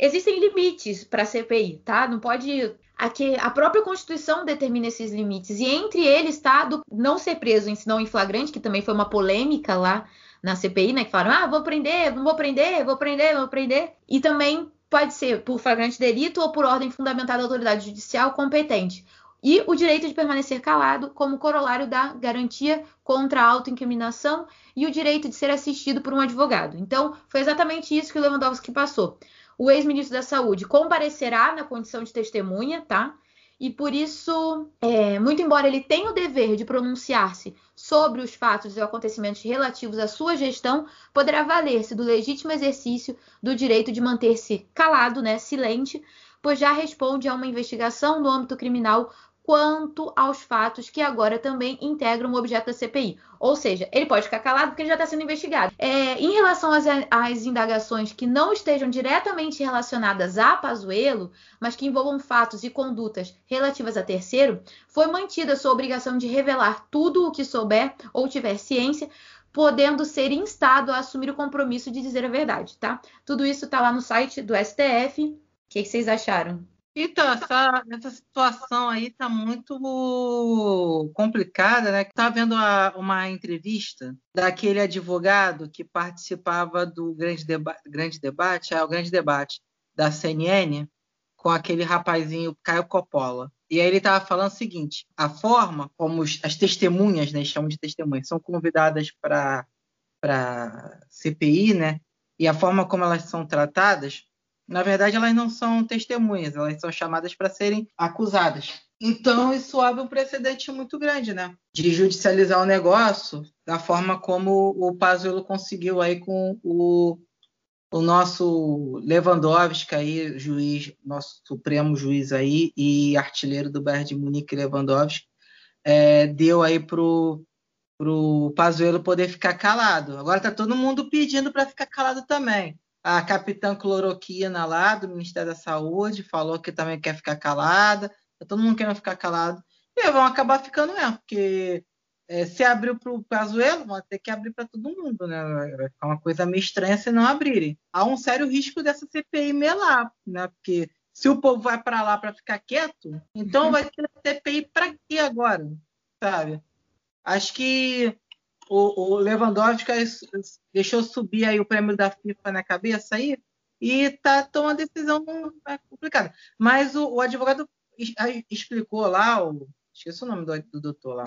existem limites para a CPI, tá? Não pode. Aqui, a própria Constituição determina esses limites. E entre eles está do não ser preso em senão em flagrante, que também foi uma polêmica lá na CPI, né? Que falaram, ah, vou prender, não vou prender, vou prender, vou prender. E também pode ser por flagrante delito ou por ordem fundamentada da autoridade judicial competente e o direito de permanecer calado como corolário da garantia contra a autoincriminação e o direito de ser assistido por um advogado. Então, foi exatamente isso que o Lewandowski passou. O ex-ministro da Saúde comparecerá na condição de testemunha, tá? E por isso, é, muito embora ele tenha o dever de pronunciar-se sobre os fatos e acontecimentos relativos à sua gestão, poderá valer-se do legítimo exercício do direito de manter-se calado, né, silente, pois já responde a uma investigação no âmbito criminal quanto aos fatos que agora também integram o objeto da CPI. Ou seja, ele pode ficar calado porque ele já está sendo investigado. É, em relação às, às, indagações que não estejam diretamente relacionadas a Pazuello, mas que envolvam fatos e condutas relativas a terceiro, foi mantida sua obrigação de revelar tudo o que souber ou tiver ciência, podendo ser instado a assumir o compromisso de dizer a verdade, tá? Tudo isso está lá no site do STF. O que, que vocês acharam? Então, essa, essa situação aí está muito complicada, né? Estava vendo a, uma entrevista daquele advogado que participava do grande, deba grande debate, é o grande debate da CNN, com aquele rapazinho Caio Coppola. E aí ele estava falando o seguinte: a forma como os, as testemunhas, né, chamam de testemunhas, são convidadas para para CPI, né? E a forma como elas são tratadas na verdade, elas não são testemunhas, elas são chamadas para serem acusadas. Então, isso abre um precedente muito grande, né? De judicializar o negócio da forma como o Pazuello conseguiu aí com o, o nosso Lewandowski aí, juiz, nosso supremo juiz aí e artilheiro do Bayern de Munique, Lewandowski, é, deu aí pro pro Pazuello poder ficar calado. Agora tá todo mundo pedindo para ficar calado também a capitã cloroquina lá do Ministério da Saúde falou que também quer ficar calada, todo mundo querendo ficar calado, e vão acabar ficando mesmo, porque é, se abriu para o Pazuello, vão ter que abrir para todo mundo, né? Vai ficar uma coisa meio estranha se não abrirem. Há um sério risco dessa CPI melar, né? Porque se o povo vai para lá para ficar quieto, então vai ter CPI para quê agora, sabe? Acho que o, o Lewandowski deixou subir aí o prêmio da FIFA na cabeça aí e tá tomando decisão complicada. Mas o, o advogado explicou lá, o, esqueci o nome do, do doutor lá.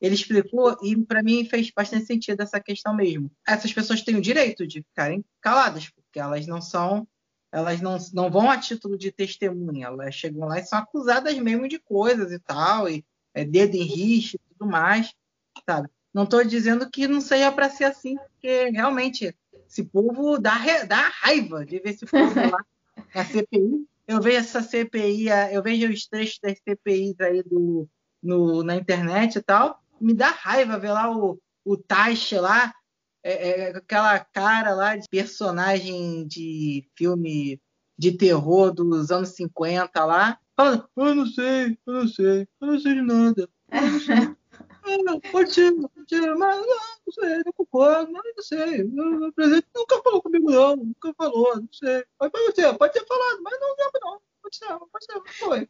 Ele explicou e para mim fez bastante sentido essa questão mesmo. Essas pessoas têm o direito de ficarem caladas, porque elas não são, elas não, não vão a título de testemunha, elas chegam lá e são acusadas mesmo de coisas e tal, e é, dedo em risco e tudo mais, sabe? Não estou dizendo que não seja para ser assim, porque realmente esse povo dá, dá raiva de ver esse povo lá na CPI. Eu vejo essa CPI, eu vejo os trechos das CPIs aí do, no, na internet e tal, me dá raiva ver lá o, o Taish lá, é, é, aquela cara lá de personagem de filme de terror dos anos 50 lá, falando, eu não sei, eu não sei, eu não sei de nada. Eu não sei. Continua, continua, mas não sei, não concordo, não sei. O presidente nunca falou comigo, não, nunca falou, não sei. Mas pode ser, pode ter falado, mas não lembro, não. Pode ser, pode ser, não foi.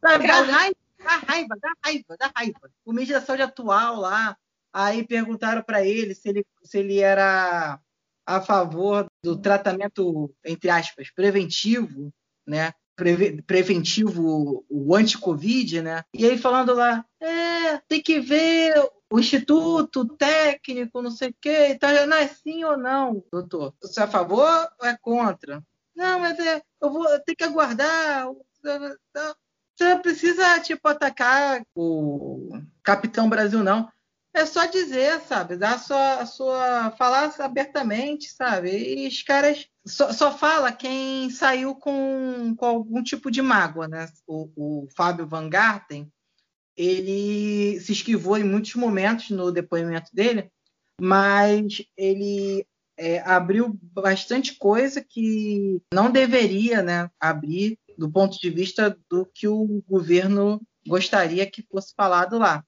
Sabe, dá raiva, dá raiva, dá raiva, dá raiva. O ministro da Saúde atual lá, aí perguntaram para ele se ele, se ele era a favor do tratamento, entre aspas, preventivo, né? Pre preventivo, o anti-Covid, né? E aí falando lá, é, tem que ver o instituto técnico, não sei o quê, então, não é sim ou não, doutor? Você é a favor ou é contra? Não, mas é, eu vou ter que aguardar. Você não precisa, tipo, atacar o Capitão Brasil, não. É só dizer, sabe? Dar a sua, a sua. falar abertamente, sabe? E os caras. Só, só fala quem saiu com, com algum tipo de mágoa, né? O, o Fábio Van Garten, ele se esquivou em muitos momentos no depoimento dele, mas ele é, abriu bastante coisa que não deveria né, abrir do ponto de vista do que o governo gostaria que fosse falado lá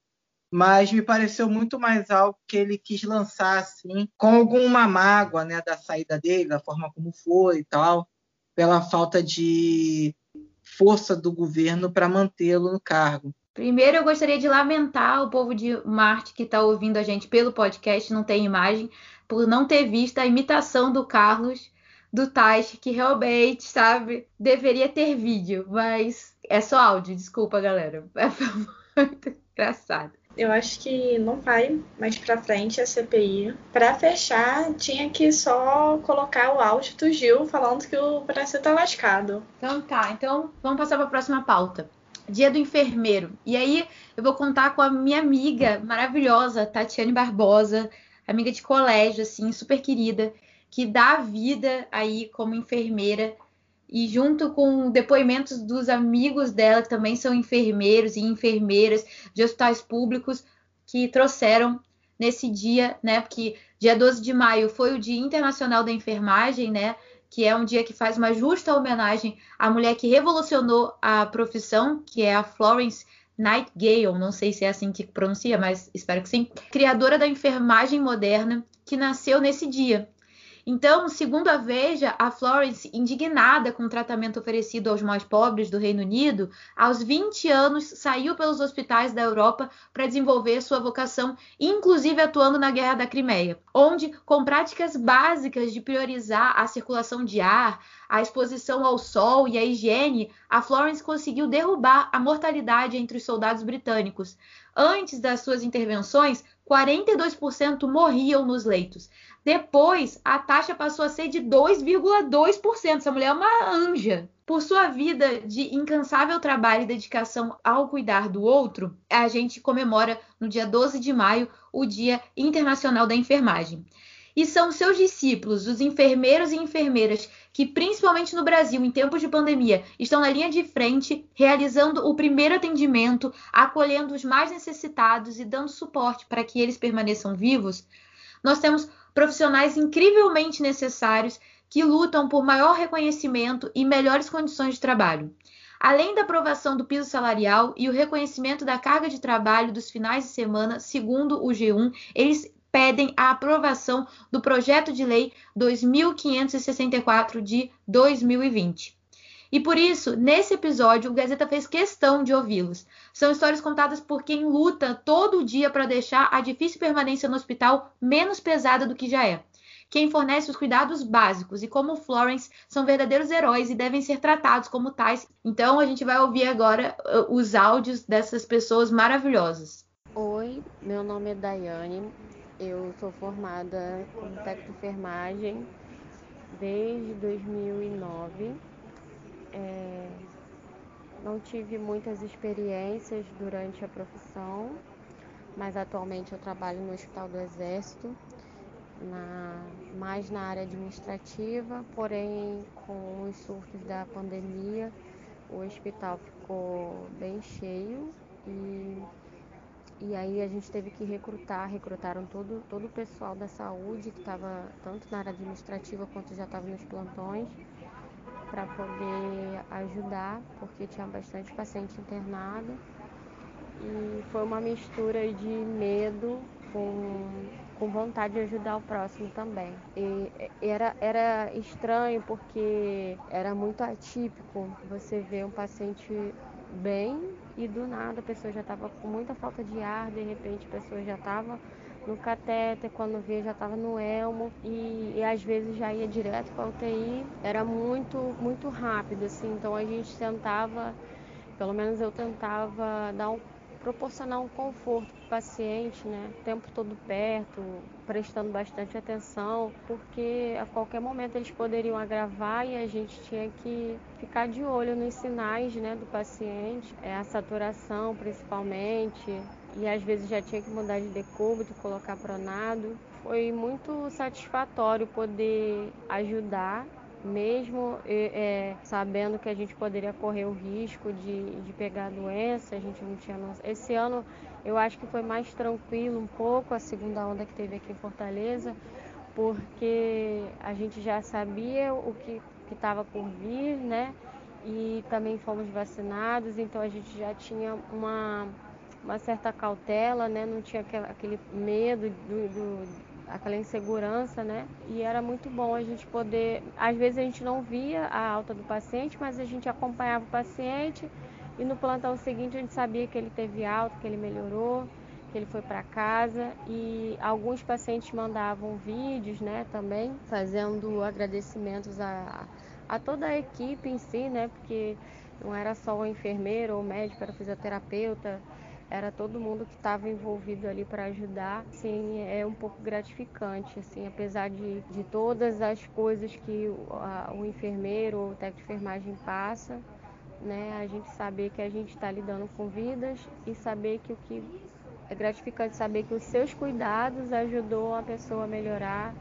mas me pareceu muito mais algo que ele quis lançar assim, com alguma mágoa, né, da saída dele, da forma como foi e tal, pela falta de força do governo para mantê-lo no cargo. Primeiro, eu gostaria de lamentar o povo de Marte que está ouvindo a gente pelo podcast, não tem imagem, por não ter visto a imitação do Carlos do Tais, que realmente, sabe, deveria ter vídeo, mas é só áudio, desculpa, galera. É muito engraçado eu acho que não vai mais para frente a CPI. Para fechar, tinha que só colocar o áudio do Gil falando que o Brasil tá lascado. Então tá, então vamos passar para a próxima pauta. Dia do enfermeiro. E aí eu vou contar com a minha amiga maravilhosa, Tatiane Barbosa, amiga de colégio, assim, super querida, que dá vida aí como enfermeira e junto com depoimentos dos amigos dela, que também são enfermeiros e enfermeiras de hospitais públicos, que trouxeram nesse dia, né? Porque dia 12 de maio foi o Dia Internacional da Enfermagem, né? Que é um dia que faz uma justa homenagem à mulher que revolucionou a profissão, que é a Florence Nightingale, não sei se é assim que pronuncia, mas espero que sim, criadora da enfermagem moderna, que nasceu nesse dia, então, segundo a Veja, a Florence, indignada com o tratamento oferecido aos mais pobres do Reino Unido, aos 20 anos saiu pelos hospitais da Europa para desenvolver sua vocação, inclusive atuando na Guerra da Crimeia, onde, com práticas básicas de priorizar a circulação de ar, a exposição ao sol e a higiene, a Florence conseguiu derrubar a mortalidade entre os soldados britânicos. Antes das suas intervenções, 42% morriam nos leitos. Depois, a taxa passou a ser de 2,2%. Essa mulher é uma anja. Por sua vida de incansável trabalho e dedicação ao cuidar do outro, a gente comemora no dia 12 de maio o Dia Internacional da Enfermagem. E são seus discípulos, os enfermeiros e enfermeiras, que principalmente no Brasil, em tempos de pandemia, estão na linha de frente, realizando o primeiro atendimento, acolhendo os mais necessitados e dando suporte para que eles permaneçam vivos. Nós temos profissionais incrivelmente necessários que lutam por maior reconhecimento e melhores condições de trabalho. Além da aprovação do piso salarial e o reconhecimento da carga de trabalho dos finais de semana, segundo o G1, eles pedem a aprovação do projeto de lei 2564 de 2020. E por isso, nesse episódio, o Gazeta fez questão de ouvi-los. São histórias contadas por quem luta todo dia para deixar a difícil permanência no hospital menos pesada do que já é. Quem fornece os cuidados básicos e, como Florence, são verdadeiros heróis e devem ser tratados como tais. Então, a gente vai ouvir agora uh, os áudios dessas pessoas maravilhosas. Oi, meu nome é Daiane. Eu sou formada como técnico de enfermagem desde 2009 é, não tive muitas experiências durante a profissão, mas atualmente eu trabalho no Hospital do Exército, na, mais na área administrativa, porém com os surtos da pandemia o hospital ficou bem cheio e, e aí a gente teve que recrutar, recrutaram todo, todo o pessoal da saúde que estava tanto na área administrativa quanto já estava nos plantões para poder ajudar, porque tinha bastante paciente internado. E foi uma mistura de medo com com vontade de ajudar o próximo também. E era, era estranho porque era muito atípico você ver um paciente bem e do nada a pessoa já estava com muita falta de ar, de repente a pessoa já estava no catéter, quando via já estava no elmo. E, e, às vezes já ia direto para UTI. Era muito, muito rápido, assim, então a gente tentava, pelo menos eu tentava dar um proporcionar um conforto para o paciente, né? O tempo todo perto, prestando bastante atenção, porque a qualquer momento eles poderiam agravar e a gente tinha que ficar de olho nos sinais, né, do paciente, é a saturação principalmente, e às vezes já tinha que mudar de decúbito, colocar pronado. Foi muito satisfatório poder ajudar mesmo é, sabendo que a gente poderia correr o risco de, de pegar a doença, a gente não tinha noção. Esse ano eu acho que foi mais tranquilo um pouco a segunda onda que teve aqui em Fortaleza, porque a gente já sabia o que estava por vir, né? E também fomos vacinados, então a gente já tinha uma, uma certa cautela, né? Não tinha aquele medo do, do aquela insegurança, né? E era muito bom a gente poder, às vezes a gente não via a alta do paciente, mas a gente acompanhava o paciente e no plantão seguinte a gente sabia que ele teve alta, que ele melhorou, que ele foi para casa e alguns pacientes mandavam vídeos, né, também fazendo agradecimentos a, a toda a equipe em si, né? Porque não era só o enfermeiro ou o médico, era o fisioterapeuta, era todo mundo que estava envolvido ali para ajudar. Sim, é um pouco gratificante, assim, apesar de, de todas as coisas que o, a, o enfermeiro ou o técnico de enfermagem passa, né? A gente saber que a gente está lidando com vidas e saber que o que é gratificante saber que os seus cuidados ajudou a pessoa a melhorar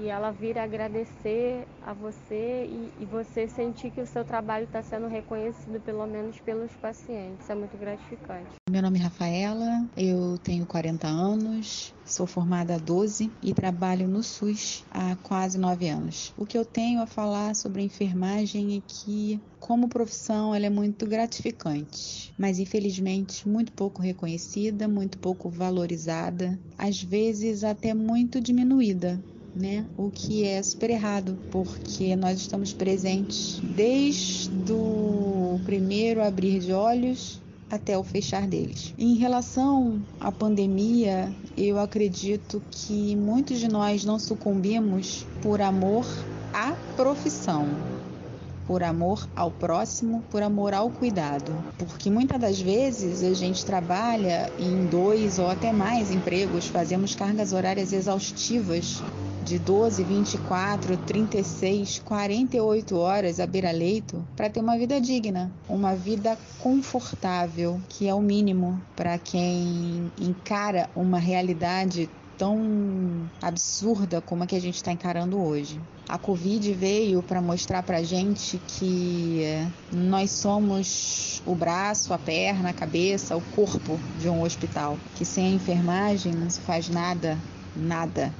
e ela vir agradecer a você e, e você sentir que o seu trabalho está sendo reconhecido pelo menos pelos pacientes. É muito gratificante. Meu nome é Rafaela, eu tenho 40 anos, sou formada há 12 e trabalho no SUS há quase 9 anos. O que eu tenho a falar sobre a enfermagem é que, como profissão, ela é muito gratificante, mas infelizmente muito pouco reconhecida, muito pouco valorizada, às vezes até muito diminuída né? O que é super errado, porque nós estamos presentes desde o primeiro abrir de olhos até o fechar deles. Em relação à pandemia, eu acredito que muitos de nós não sucumbimos por amor à profissão, por amor ao próximo, por amor ao cuidado. Porque muitas das vezes a gente trabalha em dois ou até mais empregos, fazemos cargas horárias exaustivas de 12, 24, 36, 48 horas à beira-leito para ter uma vida digna, uma vida confortável, que é o mínimo para quem encara uma realidade tão absurda como a que a gente está encarando hoje. A Covid veio para mostrar para gente que nós somos o braço, a perna, a cabeça, o corpo de um hospital. Que sem a enfermagem não se faz nada, nada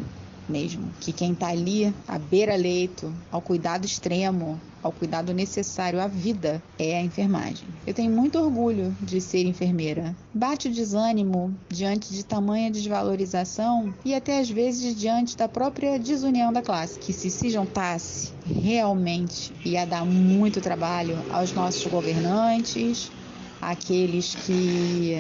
mesmo, que quem está ali à beira-leito, ao cuidado extremo, ao cuidado necessário à vida, é a enfermagem. Eu tenho muito orgulho de ser enfermeira. Bate o desânimo diante de tamanha desvalorização e até às vezes diante da própria desunião da classe, que se se juntasse realmente ia dar muito trabalho aos nossos governantes, aqueles que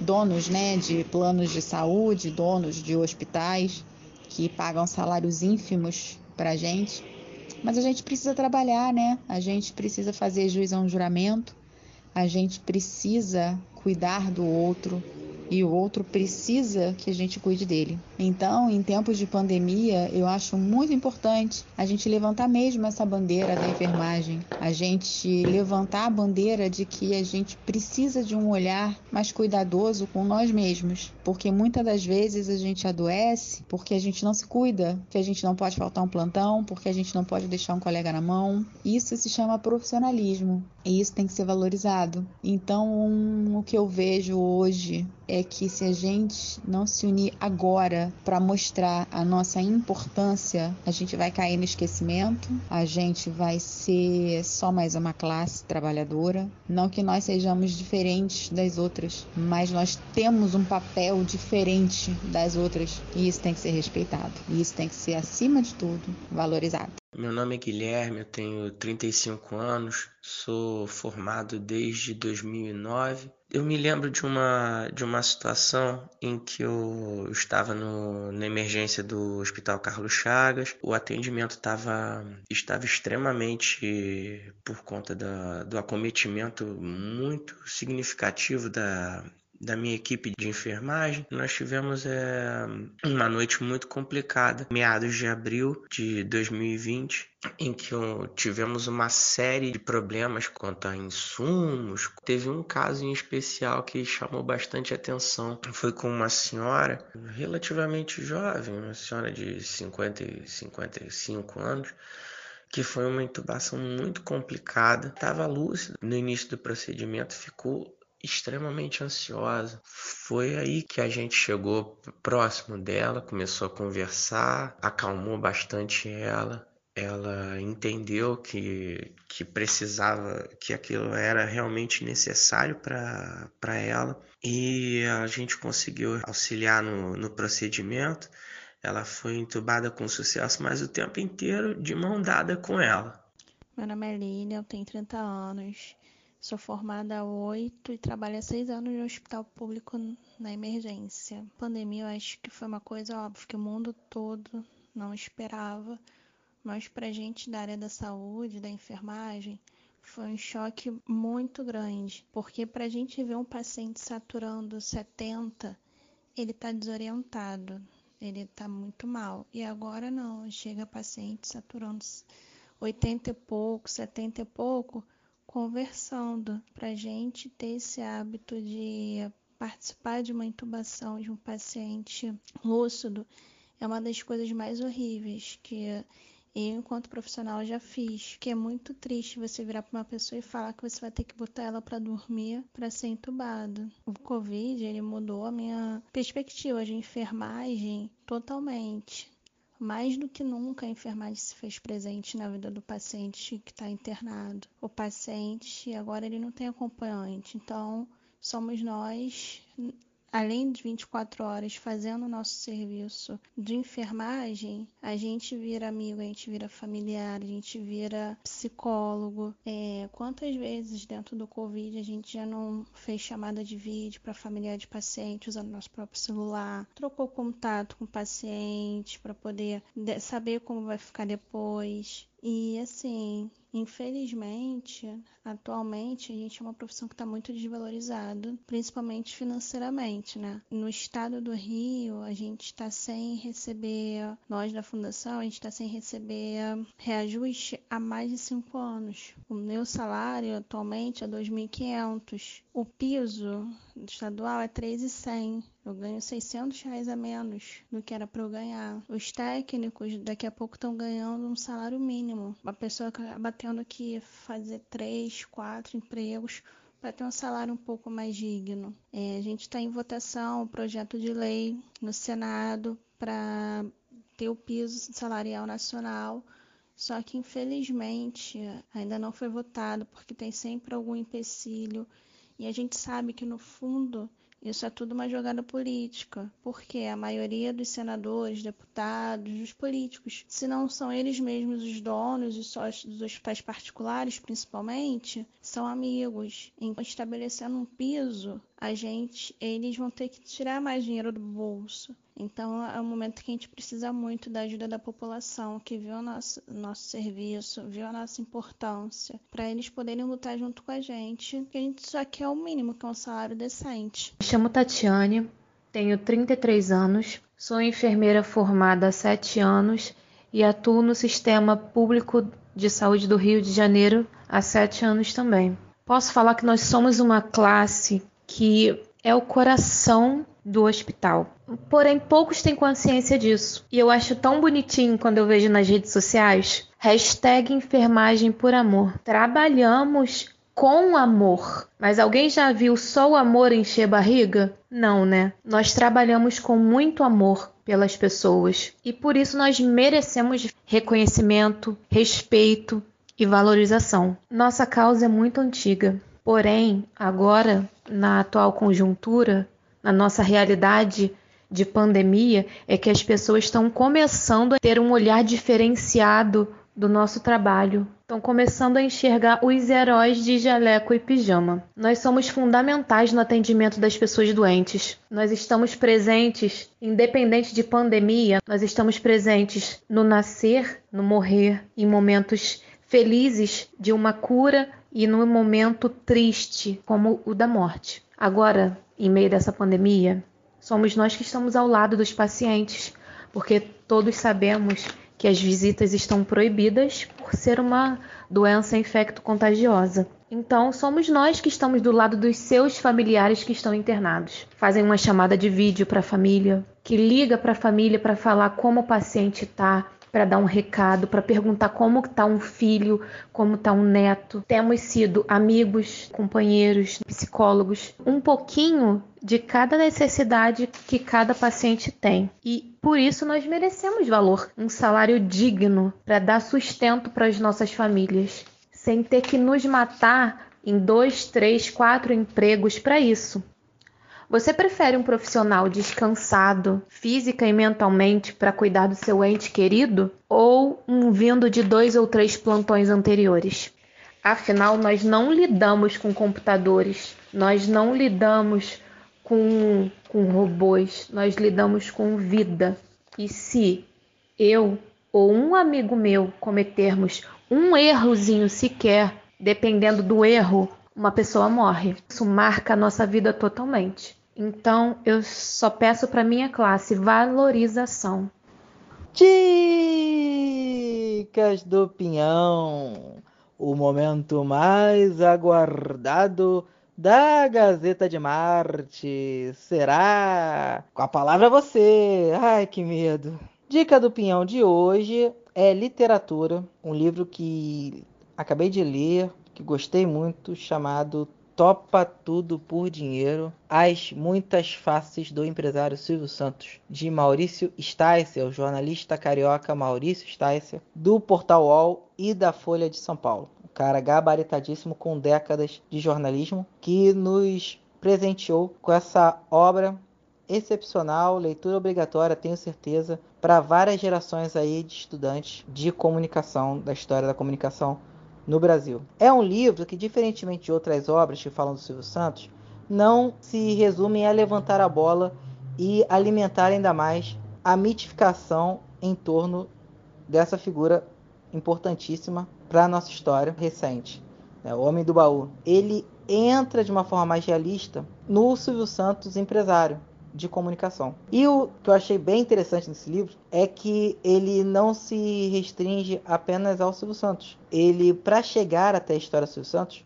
donos né, de planos de saúde, donos de hospitais, que pagam salários ínfimos para gente. Mas a gente precisa trabalhar, né? A gente precisa fazer juiz a um juramento, a gente precisa cuidar do outro, e o outro precisa que a gente cuide dele. Então, em tempos de pandemia, eu acho muito importante a gente levantar mesmo essa bandeira da enfermagem, a gente levantar a bandeira de que a gente precisa de um olhar mais cuidadoso com nós mesmos, porque muitas das vezes a gente adoece porque a gente não se cuida, que a gente não pode faltar um plantão, porque a gente não pode deixar um colega na mão. Isso se chama profissionalismo e isso tem que ser valorizado. Então, o que eu vejo hoje é que se a gente não se unir agora para mostrar a nossa importância, a gente vai cair no esquecimento, a gente vai ser só mais uma classe trabalhadora. Não que nós sejamos diferentes das outras, mas nós temos um papel diferente das outras e isso tem que ser respeitado. E isso tem que ser, acima de tudo, valorizado. Meu nome é Guilherme, eu tenho 35 anos, sou formado desde 2009. Eu me lembro de uma, de uma situação em que eu estava no, na emergência do Hospital Carlos Chagas. O atendimento estava, estava extremamente, por conta da, do acometimento muito significativo da, da minha equipe de enfermagem, nós tivemos é, uma noite muito complicada, meados de abril de 2020, em que tivemos uma série de problemas quanto a insumos. Teve um caso em especial que chamou bastante atenção. Foi com uma senhora relativamente jovem, uma senhora de 50 e 55 anos, que foi uma intubação muito complicada. Estava lúcida no início do procedimento, ficou extremamente ansiosa. Foi aí que a gente chegou próximo dela, começou a conversar, acalmou bastante ela. Ela entendeu que, que precisava, que aquilo era realmente necessário para ela e a gente conseguiu auxiliar no, no procedimento. Ela foi entubada com sucesso, mas o tempo inteiro de mão dada com ela. Meu nome é Lilian, eu tenho 30 anos. Sou formada há oito e trabalho há seis anos no hospital público na emergência. Pandemia, eu acho que foi uma coisa óbvia que o mundo todo não esperava, mas para gente da área da saúde, da enfermagem, foi um choque muito grande, porque para a gente ver um paciente saturando 70, ele está desorientado, ele está muito mal. E agora não, chega paciente saturando 80 e pouco, 70 e pouco, conversando para a gente ter esse hábito de participar de uma intubação de um paciente lúcido é uma das coisas mais horríveis que eu, enquanto profissional, já fiz. Que é muito triste você virar para uma pessoa e falar que você vai ter que botar ela para dormir para ser entubado. O Covid ele mudou a minha perspectiva de enfermagem totalmente. Mais do que nunca, a enfermagem se fez presente na vida do paciente que está internado. O paciente agora ele não tem acompanhante, então somos nós além de 24 horas fazendo o nosso serviço de enfermagem, a gente vira amigo, a gente vira familiar, a gente vira psicólogo. É, quantas vezes dentro do Covid a gente já não fez chamada de vídeo para familiar de paciente usando nosso próprio celular, trocou contato com o paciente para poder saber como vai ficar depois. E assim, infelizmente, atualmente a gente é uma profissão que está muito desvalorizada, principalmente financeiramente, né? No estado do Rio, a gente está sem receber, nós da fundação, a gente está sem receber reajuste há mais de cinco anos. O meu salário atualmente é 2.500. O piso estadual é 3.100. Eu ganho 600 reais a menos do que era para eu ganhar. Os técnicos daqui a pouco estão ganhando um salário mínimo. Uma pessoa acaba tendo que fazer três, quatro empregos para ter um salário um pouco mais digno. É, a gente está em votação o um projeto de lei no Senado para ter o piso salarial nacional. Só que infelizmente ainda não foi votado porque tem sempre algum empecilho e a gente sabe que no fundo isso é tudo uma jogada política, porque a maioria dos senadores, deputados, dos políticos, se não são eles mesmos os donos e sócios dos hospitais particulares, principalmente, são amigos. Em estabelecendo um piso, a gente, eles vão ter que tirar mais dinheiro do bolso. Então é um momento que a gente precisa muito da ajuda da população, que viu o nosso, nosso serviço, viu a nossa importância, para eles poderem lutar junto com a gente, que a gente só quer o mínimo, que é um salário decente. Me chamo Tatiane, tenho 33 anos, sou enfermeira formada há 7 anos e atuo no sistema público de saúde do Rio de Janeiro há 7 anos também. Posso falar que nós somos uma classe que é o coração do hospital. Porém, poucos têm consciência disso. E eu acho tão bonitinho quando eu vejo nas redes sociais hashtag enfermagem por amor. Trabalhamos com amor. Mas alguém já viu só o amor encher barriga? Não, né? Nós trabalhamos com muito amor pelas pessoas e por isso nós merecemos reconhecimento, respeito e valorização. Nossa causa é muito antiga, porém, agora, na atual conjuntura, na nossa realidade de pandemia, é que as pessoas estão começando a ter um olhar diferenciado do nosso trabalho. Estão começando a enxergar os heróis de jaleco e pijama. Nós somos fundamentais no atendimento das pessoas doentes. Nós estamos presentes, independente de pandemia, nós estamos presentes no nascer, no morrer, em momentos felizes de uma cura e no momento triste, como o da morte. Agora, em meio dessa pandemia, somos nós que estamos ao lado dos pacientes, porque todos sabemos que as visitas estão proibidas por ser uma doença infecto-contagiosa. Então, somos nós que estamos do lado dos seus familiares que estão internados. Fazem uma chamada de vídeo para a família, que liga para a família para falar como o paciente está, para dar um recado, para perguntar como está um filho, como está um neto. Temos sido amigos, companheiros, psicólogos, um pouquinho de cada necessidade que cada paciente tem. E por isso nós merecemos valor, um salário digno para dar sustento para as nossas famílias, sem ter que nos matar em dois, três, quatro empregos para isso. Você prefere um profissional descansado, física e mentalmente, para cuidar do seu ente querido? Ou um vindo de dois ou três plantões anteriores? Afinal, nós não lidamos com computadores, nós não lidamos com, com robôs, nós lidamos com vida. E se eu ou um amigo meu cometermos um errozinho sequer, dependendo do erro, uma pessoa morre. Isso marca a nossa vida totalmente. Então, eu só peço para minha classe valorização. Dicas do Pinhão, o momento mais aguardado da Gazeta de Marte. Será? Com a palavra você. Ai, que medo. Dica do Pinhão de hoje é literatura, um livro que acabei de ler, que gostei muito, chamado Topa Tudo por Dinheiro, As Muitas Faces do Empresário Silvio Santos, de Maurício Sticer, o jornalista carioca Maurício Sticer, do Portal UOL e da Folha de São Paulo. Um cara gabaritadíssimo com décadas de jornalismo que nos presenteou com essa obra excepcional, leitura obrigatória, tenho certeza, para várias gerações aí de estudantes de comunicação, da história da comunicação no Brasil. É um livro que, diferentemente de outras obras que falam do Silvio Santos, não se resume a levantar a bola e alimentar ainda mais a mitificação em torno dessa figura importantíssima para a nossa história recente, né? o Homem do Baú. Ele entra de uma forma mais realista no Silvio Santos empresário, de comunicação. E o que eu achei bem interessante nesse livro é que ele não se restringe apenas ao Silvio Santos. Ele, para chegar até a história do Silvio Santos,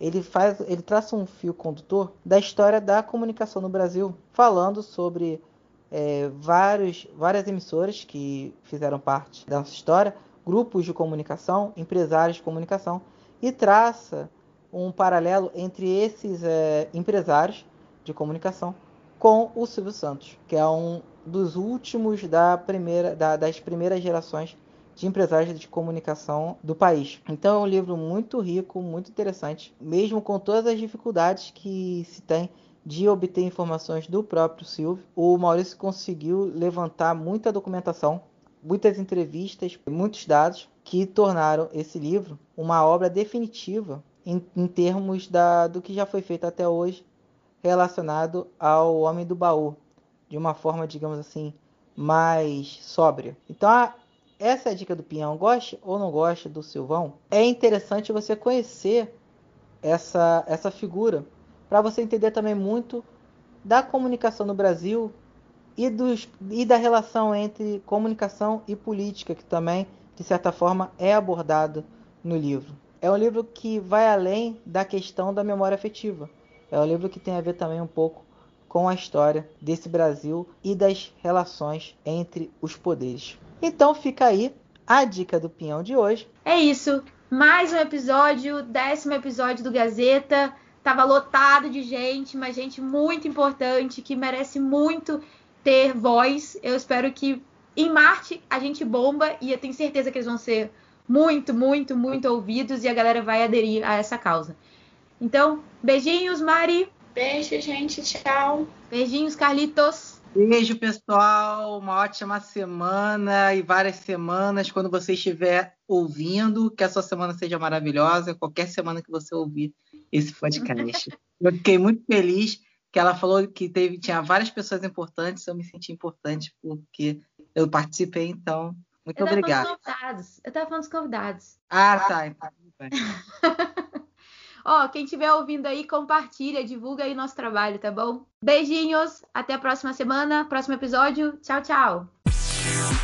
ele faz, ele traça um fio condutor da história da comunicação no Brasil, falando sobre é, vários, várias emissoras que fizeram parte da nossa história, grupos de comunicação, empresários de comunicação, e traça um paralelo entre esses é, empresários de comunicação com o Silvio Santos, que é um dos últimos da primeira, da, das primeiras gerações de empresários de comunicação do país. Então é um livro muito rico, muito interessante, mesmo com todas as dificuldades que se tem de obter informações do próprio Silvio. O Maurício conseguiu levantar muita documentação, muitas entrevistas, muitos dados que tornaram esse livro uma obra definitiva em, em termos da, do que já foi feito até hoje relacionado ao Homem do Baú, de uma forma, digamos assim, mais sóbria. Então, a, essa é a dica do Pinhão. Goste ou não goste do Silvão, é interessante você conhecer essa, essa figura, para você entender também muito da comunicação no Brasil e, dos, e da relação entre comunicação e política, que também, de certa forma, é abordado no livro. É um livro que vai além da questão da memória afetiva é um livro que tem a ver também um pouco com a história desse Brasil e das relações entre os poderes. Então fica aí a dica do pinhão de hoje. É isso. mais um episódio, décimo episódio do Gazeta. Tava lotado de gente, mas gente muito importante que merece muito ter voz. Eu espero que em Marte a gente bomba e eu tenho certeza que eles vão ser muito, muito, muito ouvidos e a galera vai aderir a essa causa. Então, beijinhos, Mari. Beijo, gente. Tchau. Beijinhos, Carlitos. Beijo, pessoal. Uma ótima semana e várias semanas quando você estiver ouvindo. Que a sua semana seja maravilhosa. Qualquer semana que você ouvir esse podcast. Eu fiquei muito feliz que ela falou que teve, tinha várias pessoas importantes. Eu me senti importante porque eu participei, então. Muito eu obrigado. Eu estava falando dos convidados. Ah, tá. Então, Ó, quem estiver ouvindo aí, compartilha, divulga aí nosso trabalho, tá bom? Beijinhos, até a próxima semana, próximo episódio. Tchau, tchau.